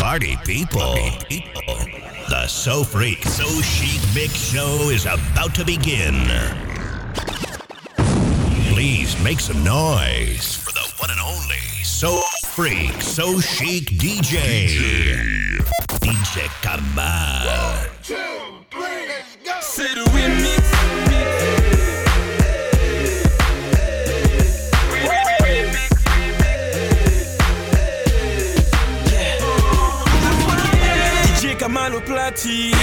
Party people. The So Freak, So Chic Mix Show is about to begin. Please make some noise for the one and only So Freak, So Chic DJ. DJ Kamal. C'est le Kamal au platine.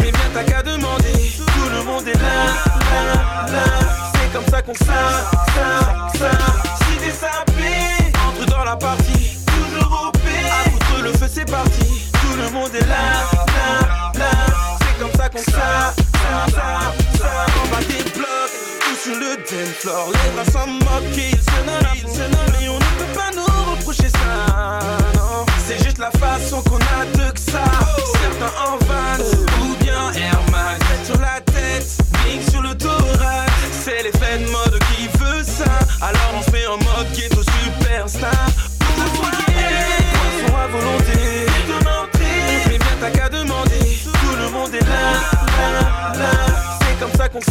Mais bien t'as qu'à demander. Tout le monde est là, là, là. C'est comme ça qu'on ça, ça, ça. Si t'es sapé, entre dans la partie. Toujours au P. À foutre le feu, c'est parti. Tout le monde est là, là, là. C'est comme ça qu'on ça, ça, ça, ça. On bat des blocs, tout sur le dance floor. Les bras s'en moquent, ils se nomment, ils se nomment. Mais on ne peut pas nous reprocher ça, non. C'est juste la façon qu'on a de Certains en van, ou bien Air Max. Sur la tête, big sur le thorax. C'est l'effet de mode qui veut ça. Alors on se met en mode ghetto superstar. Poisson à volonté. Mais bien t'as qu'à demander. Tout le monde est là, là, là. C'est comme ça qu'on ça,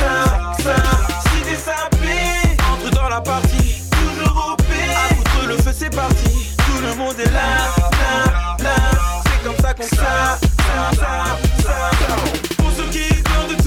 ça, ça. Si t'es sapé, entre dans la partie. Toujours au P. À foutre le feu, c'est parti. Tout le monde est là, là, começar tá com sa, sa, que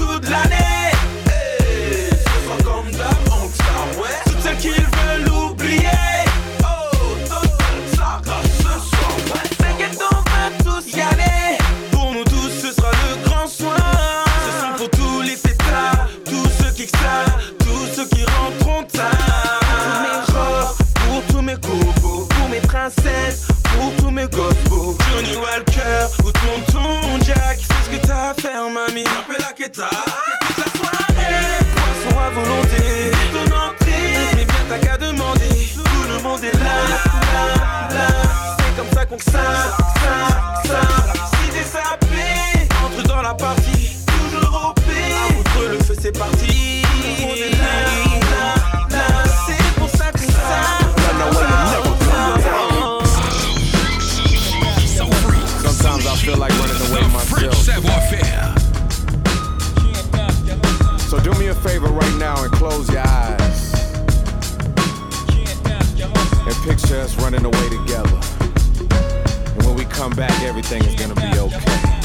away together. And when we come back, everything is gonna be okay.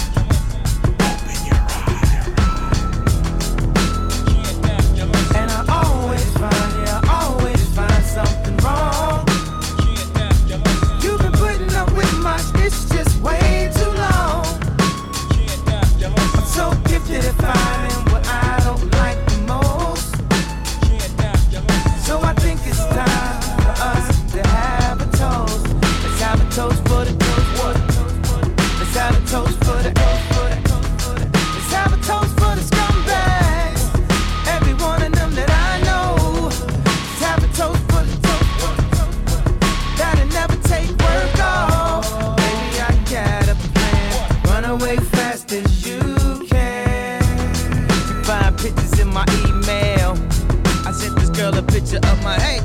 Picture of my hey.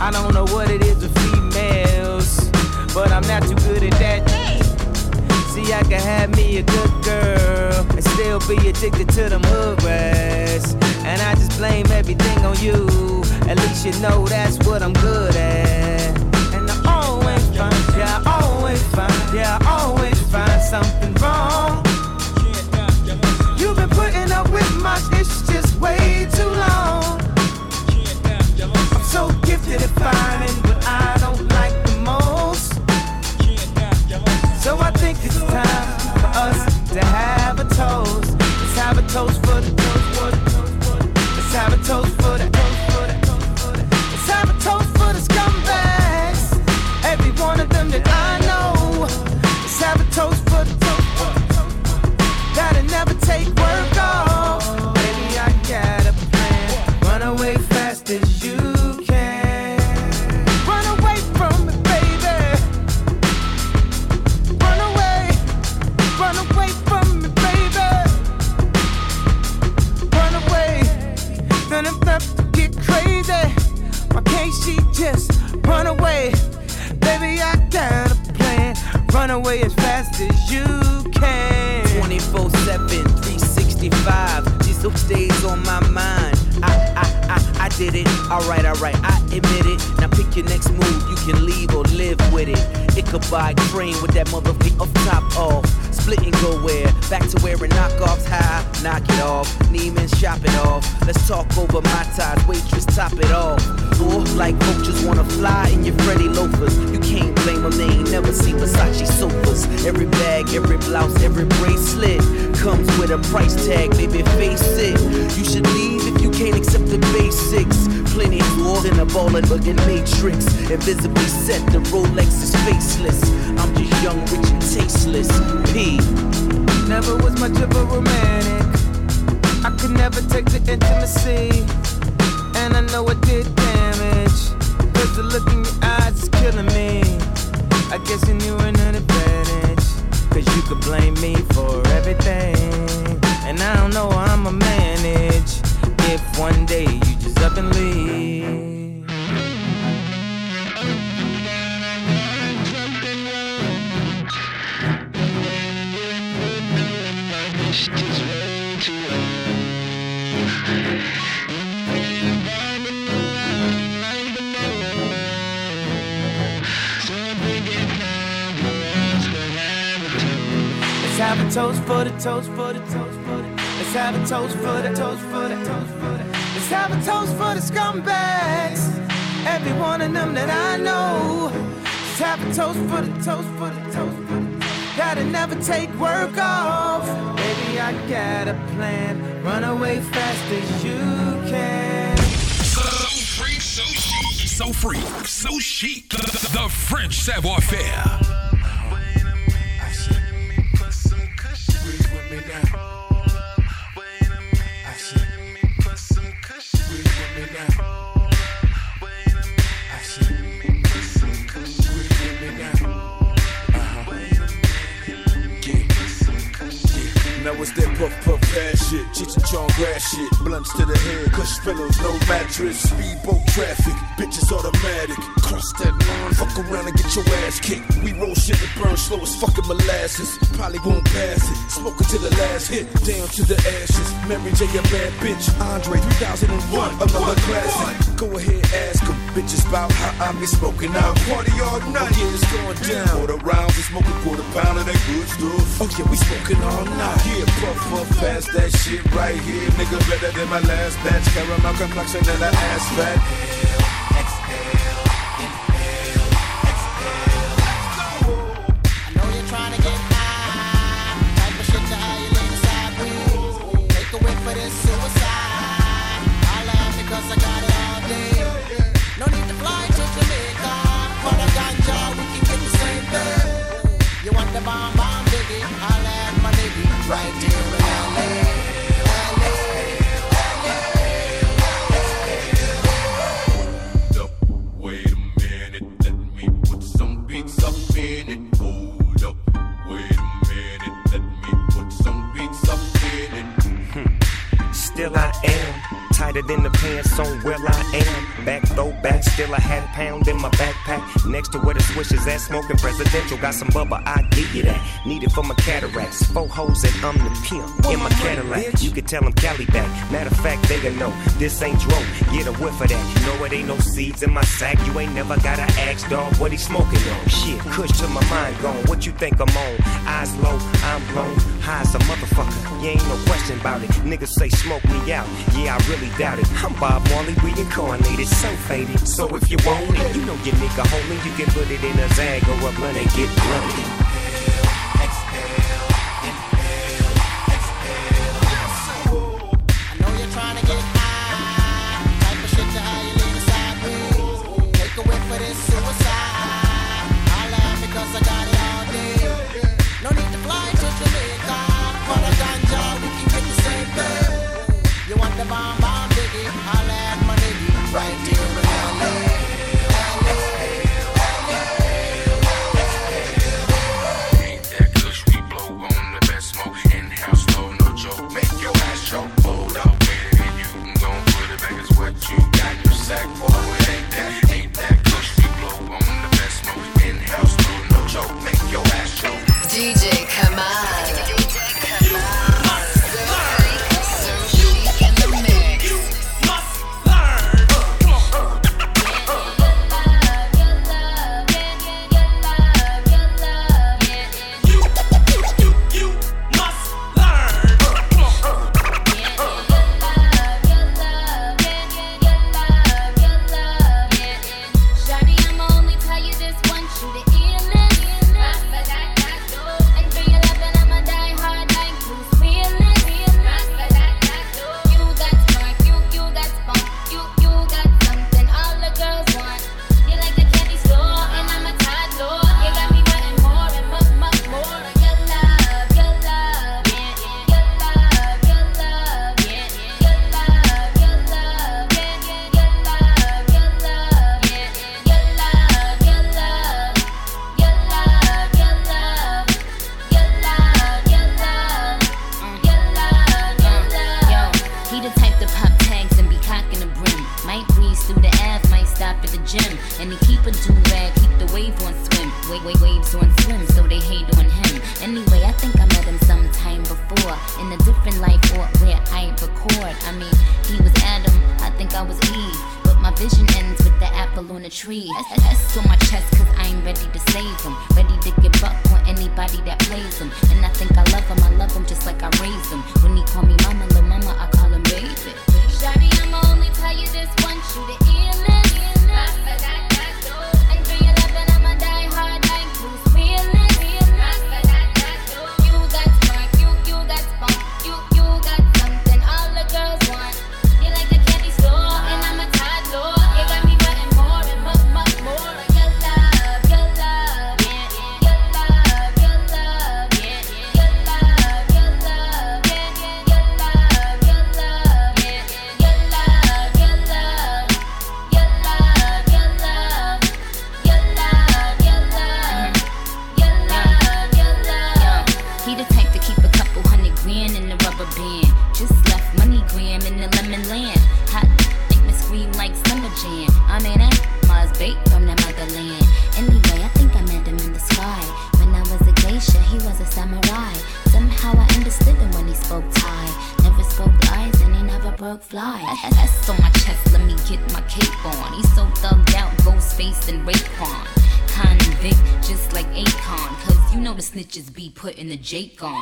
I don't know what it is with females, but I'm not too good at that. See, I can have me a good girl and still be addicted to them hood rats. And I just blame everything on you. At least you know that's what I'm good at. And I always find, yeah, I always find, yeah, I always find something wrong. So gifted at finding what I don't like the most. So I think it's time for us to have a toast. Let's have a toast never seen Versace sofas. Every bag, every blouse, every bracelet comes with a price tag. Baby, face it. You should leave if you can't accept the basics. Plenty more than a ball and looking matrix. Invisibly set, the Rolex is faceless. I'm just young, rich, and tasteless. P. Never was much of a romantic. I could never take the intimacy. And I know it did damage. Cause the look in your eyes is killing me. I guess you knew an advantage. Cause you could blame me for everything. And I don't know how I'ma manage. If one day you just up and leave. Have a toast for the toast for the toast for the. Let's have a toast for the toast for the toast for the. Let's have a toast for the scumbags. Every one of them that I know. Let's have a toast for the toast for the toast for the. Gotta never take work off. Baby, I got a plan. Run away fast as you can. So freak, so chic. So so chic. The French savoir faire. Puff puff ass shit, Cheech and Chong grass shit, blunts to the head, kush pillows, no mattress, speedboat traffic, bitches automatic, cross that line, fuck around and get your ass kicked. We roll shit that burn slow as fucking molasses, probably won't pass it, smoking to the last hit, down to the ashes. Mary J a bad bitch, Andre 3001, another classic. Go ahead, ask 'em, bitches about how I be smoking out. Party all night, yeah, it's going down. Quarter rounds, we smoking quarter pound of that good stuff. Oh yeah, we smoking all night. Yeah, puff puff past that shit right here, nigga. Better than my last batch. Caramel complexion and an ass fat. I know you're get high. Type of shit you. Take a whip for this suicide. I laugh because I got it all day. No need to fly to Jamaica. For the ganja, we can get. You want the bomb bomb my nigga right here in LA. Hold up, wait a minute, let me put some beats up in it. Hold up, wait a minute, let me put some beats up in it. Still I am tighter than the pants on where I am. Back throw back, still a half pound in my backpack. Next to where the swish is at, smoking presidential. Got some bubba, I give you that. Need it for my cataracts. Four hoes and I'm the pimp in my Cadillac. You can tell them Cali back. Matter of fact, they gonna know this ain't dro. Get a whiff of that. Know it ain't no seeds in my sack. You ain't never gotta ask dog what he smoking on. Shit, kush to my mind gone. What you think I'm on? Eyes low, I'm blown. High as a motherfucker. You ain't no question about it. Niggas say smoke me out. Yeah, I really doubt it. I'm Bob Marley reincarnated, so faded. So if you want it, you know your nigga homie. You can put it in a zag or a blunt and get blunted. Tree. S on my chest, cause I ain't ready to save him. Jake on.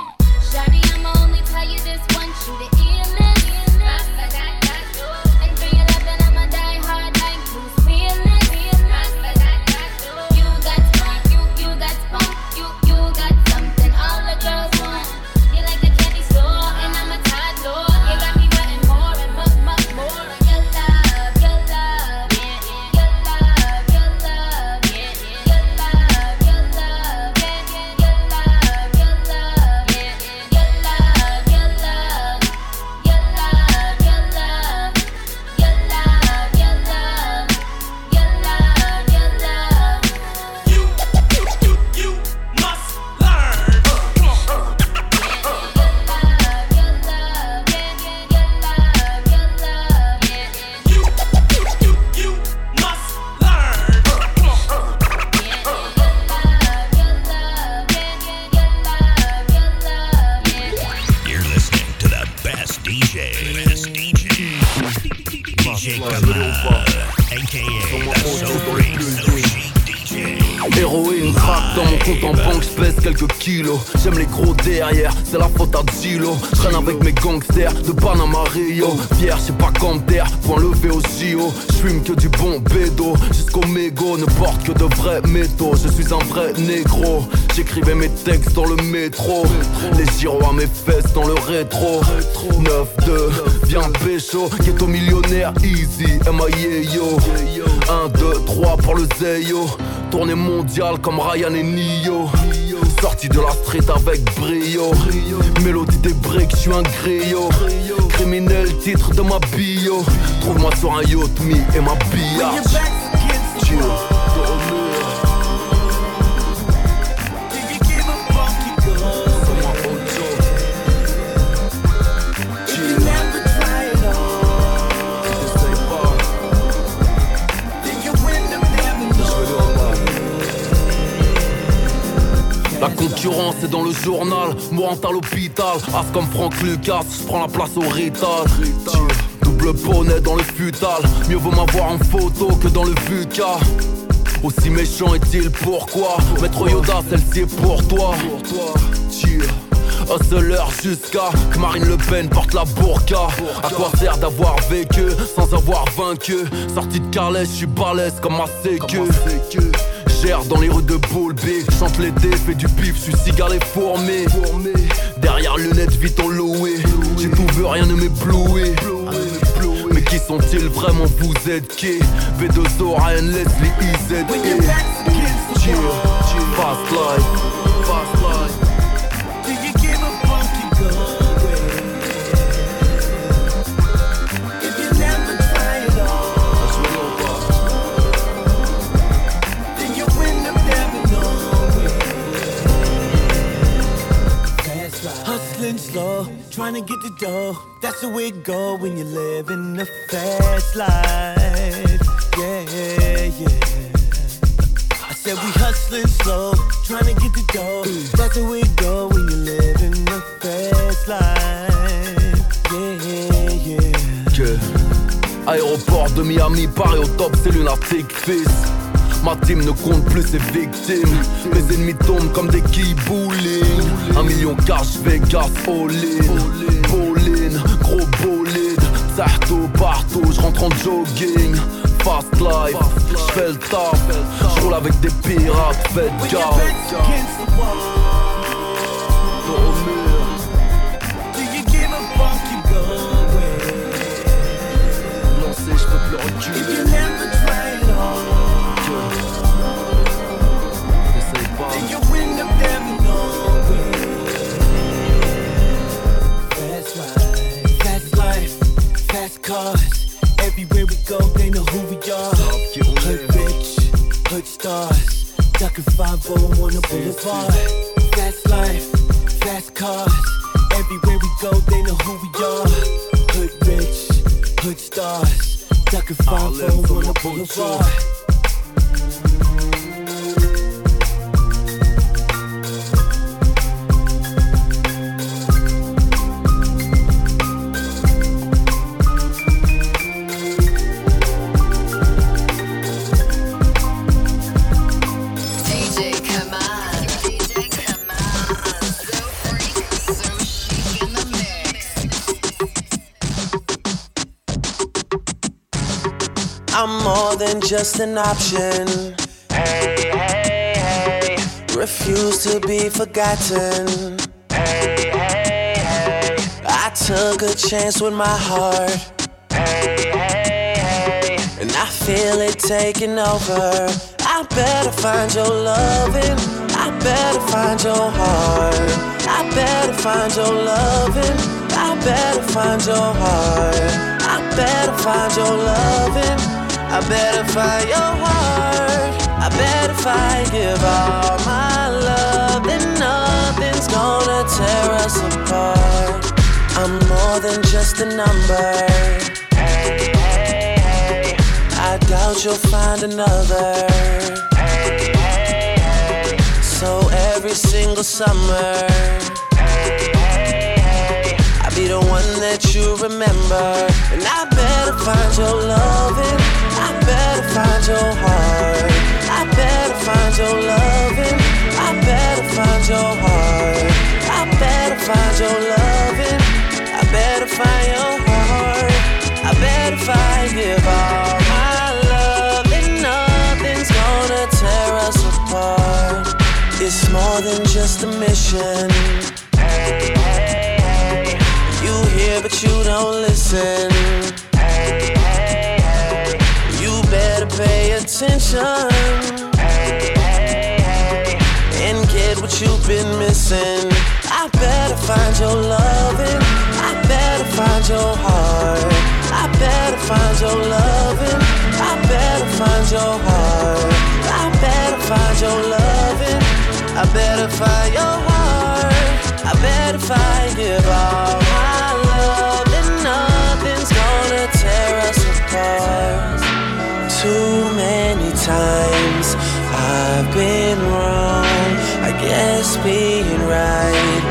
DJ Kamal, aka the So Free, So Chic DJ. Héroïne craque dans mon compte en banque, j'pèse quelques kilos. J'aime les gros derrière, c'est la faute à Dilo. J'traîne avec mes gangsters de Panama Rio. Fier, j'sais pas terre, point levé au JO. J'fume que du bon bédo, jusqu'au mégot, ne porte que de vrais métaux. Je suis un vrai négro, j'écrivais mes textes dans le métro. Les gyros à mes fesses dans le rétro. 9-2, viens pécho, ghetto millionnaire, easy, M.I.A.Yo. 1, 2, 3 pour le Zeyo. Tournée mondiale comme Ryan et Nio. Sorti de la street avec brio. Mélodie des briques, je suis un griot. Criminel, titre de ma bio. Trouve-moi sur un yacht, me et ma biatch. Dans le journal, mourant à l'hôpital. As comme Franck Lucas, prends la place au rital. Double bonnet dans le futal, mieux vaut m'avoir en photo que dans le VUCA. Aussi méchant est-il pourquoi? Maître Yoda, celle-ci est pour toi. Cheer. Hustler jusqu'à que Marine Le Pen porte la burqa À quoi sert d'avoir vécu sans avoir vaincu? Sorti de Carles, je suis balèze comme ma sécu Dans les rues de Boulby Chante l'été, fais du pif, suis cigale et fourmé Derrière lunettes, vite en loué. J'ai tout vu, rien ne m'éblouit mais qui sont-ils vraiment Vous êtes qui? V2O, Ryan Leslie, IZ Cheer, fast life, fast life slow, trying to get the dough. That's the way it go when you live in the fast life. Yeah, yeah. I said we hustling slow, trying to get the dough. That's the way it go when you live in the fast life. Yeah, yeah. Que Aéroport de Miami, Paris au top, c'est lunatique fils. Ma team ne compte plus ses victimes. Mes ennemis tombent comme des bowling. Un million cash, Vegas, all-in. Pauline, gros bolide. Sarto partout, j'rentre en jogging. Fast life, j'fais le taf. J'roule avec des pirates, faites gaffe. Everywhere we go, they know who we are. Hood rich, hood stars. Ducking 5 on the boulevard. Fast life, fast cars. Everywhere we go, they know who we are. Hood rich, hood stars. Ducking 5 on the boulevard. Just an option. Hey, hey, hey. Refuse to be forgotten. Hey, hey, hey. I took a chance with my heart. Hey, hey, hey. And I feel it taking over. I better find your loving. I better find your heart. I better find your loving. I better find your heart. I better find your loving. I better find your heart. I bet if I give all my love, then nothing's gonna tear us apart. I'm more than just a number. Hey, hey, hey. I doubt you'll find another. Hey, hey, hey. So every single summer, be the one that you remember. And I better find your loving. I better find your heart. I better find your loving. I better find your heart. I better find your loving. I better find your heart. I better find give all my love. And nothing's gonna tear us apart. It's more than just a mission. You don't listen. Hey, hey, hey. You better pay attention. Hey, hey, hey. And get what you've been missing. I better find your loving. I better find your heart. I better find your loving. I better find your heart. I better find your loving. I better find your heart. I better find give all Too many times I've been wrong. I guess being right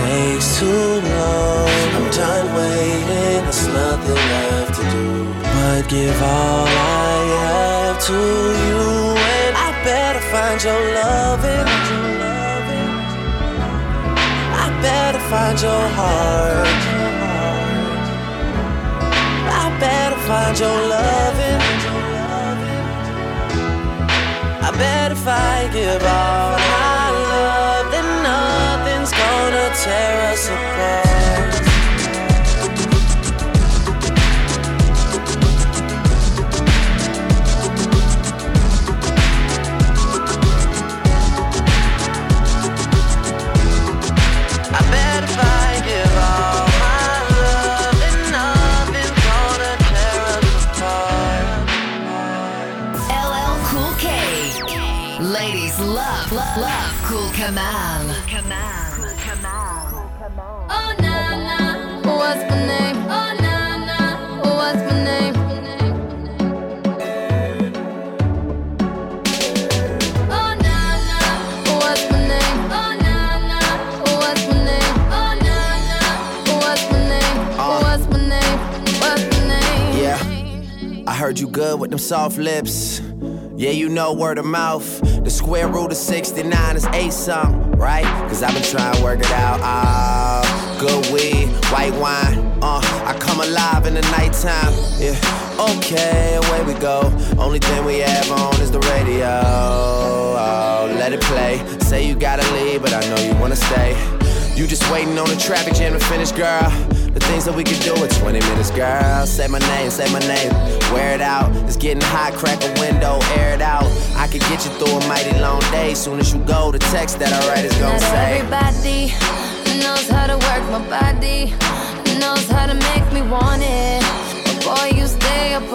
takes too long. I'm done waiting, there's nothing left to do. But give all I have to you, and I better find your loving. I better find your heart. I better find your loving. Bet if I give all my love, then nothing's gonna tear us apart. You good with them soft lips? Yeah, you know word of mouth. The square root of 69 is a something, right? Cause I've been trying to work it out. Ah, oh, good weed, white wine. Uh, I come alive in the nighttime. Yeah, okay, away we go. Only thing we have on is the radio. Oh, let it play. Say you gotta leave, but I know you wanna stay. You just waiting on the traffic jam to finish, girl. The things that we could do in 20 minutes, girl. Say my name, say my name. Wear it out. It's getting hot, crack a window, air it out. I could get you through a mighty long day. Soon as you go, the text that I write is gonna Not say. Everybody knows how to work my body, knows how to make me want it. Boy, you stay up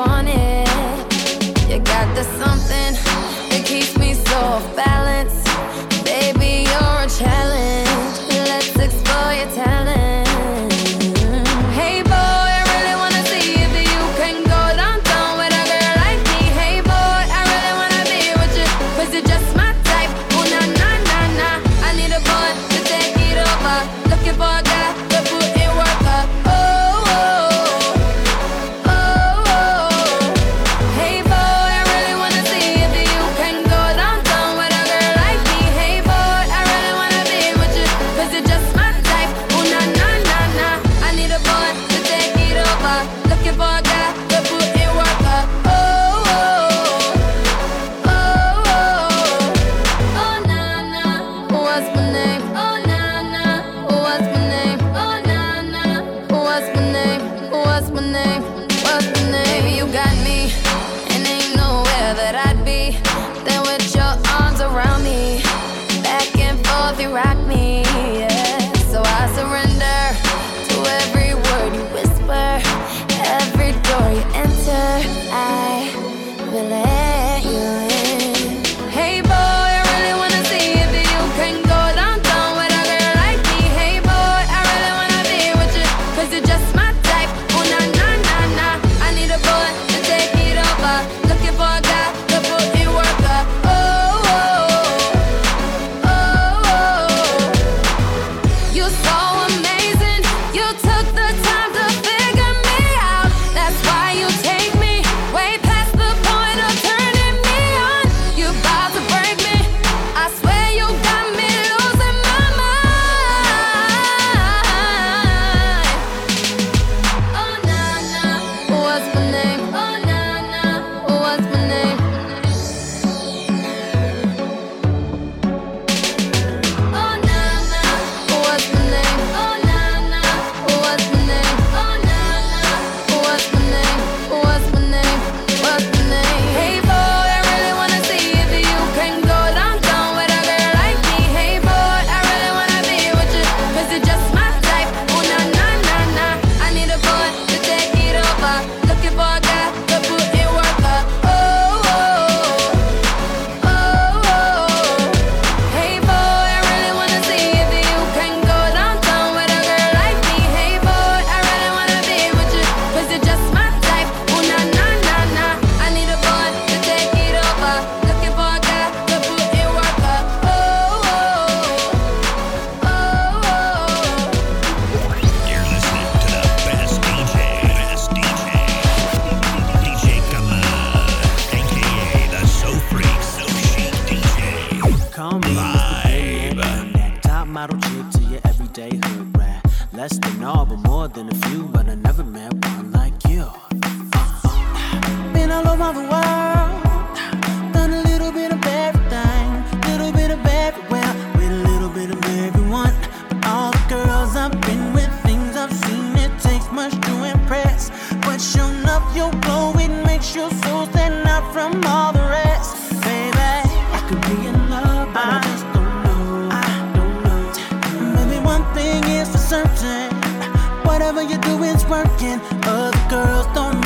nothing's working, other girls don't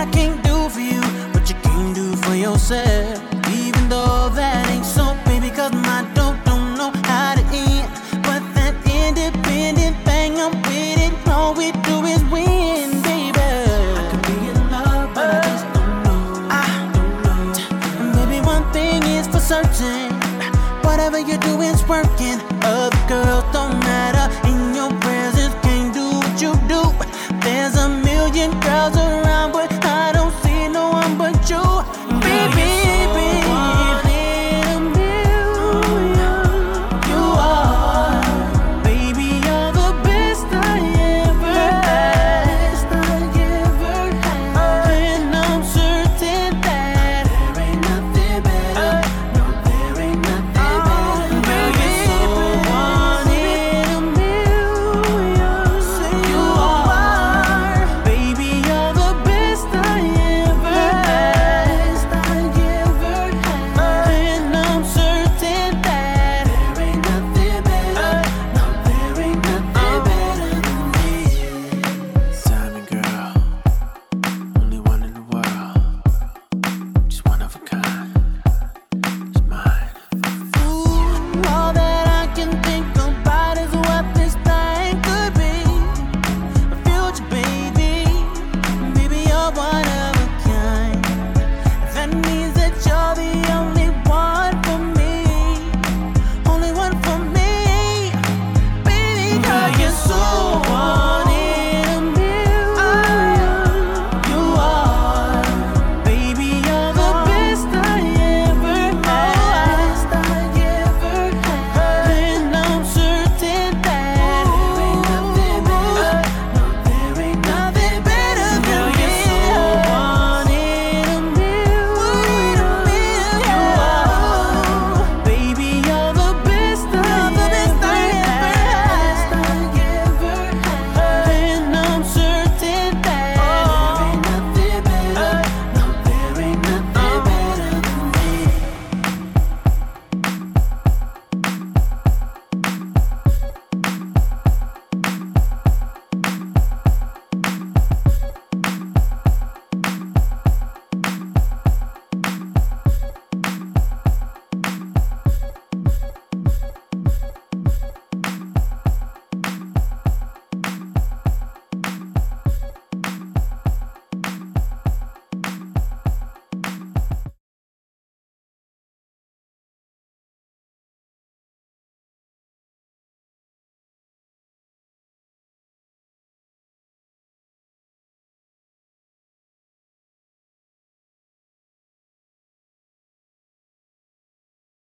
I can't do for you, but you can do for yourself. Even though that ain't so, baby, cause my dope don't know how to end. But that independent thing, I'm with it. All we do is win, baby. I could be in love, but I just don't know. I don't know. Maybe one thing is for certain. Whatever you do is working. Other girls don't matter. In your presence, can't do what you do. There's a million girls around.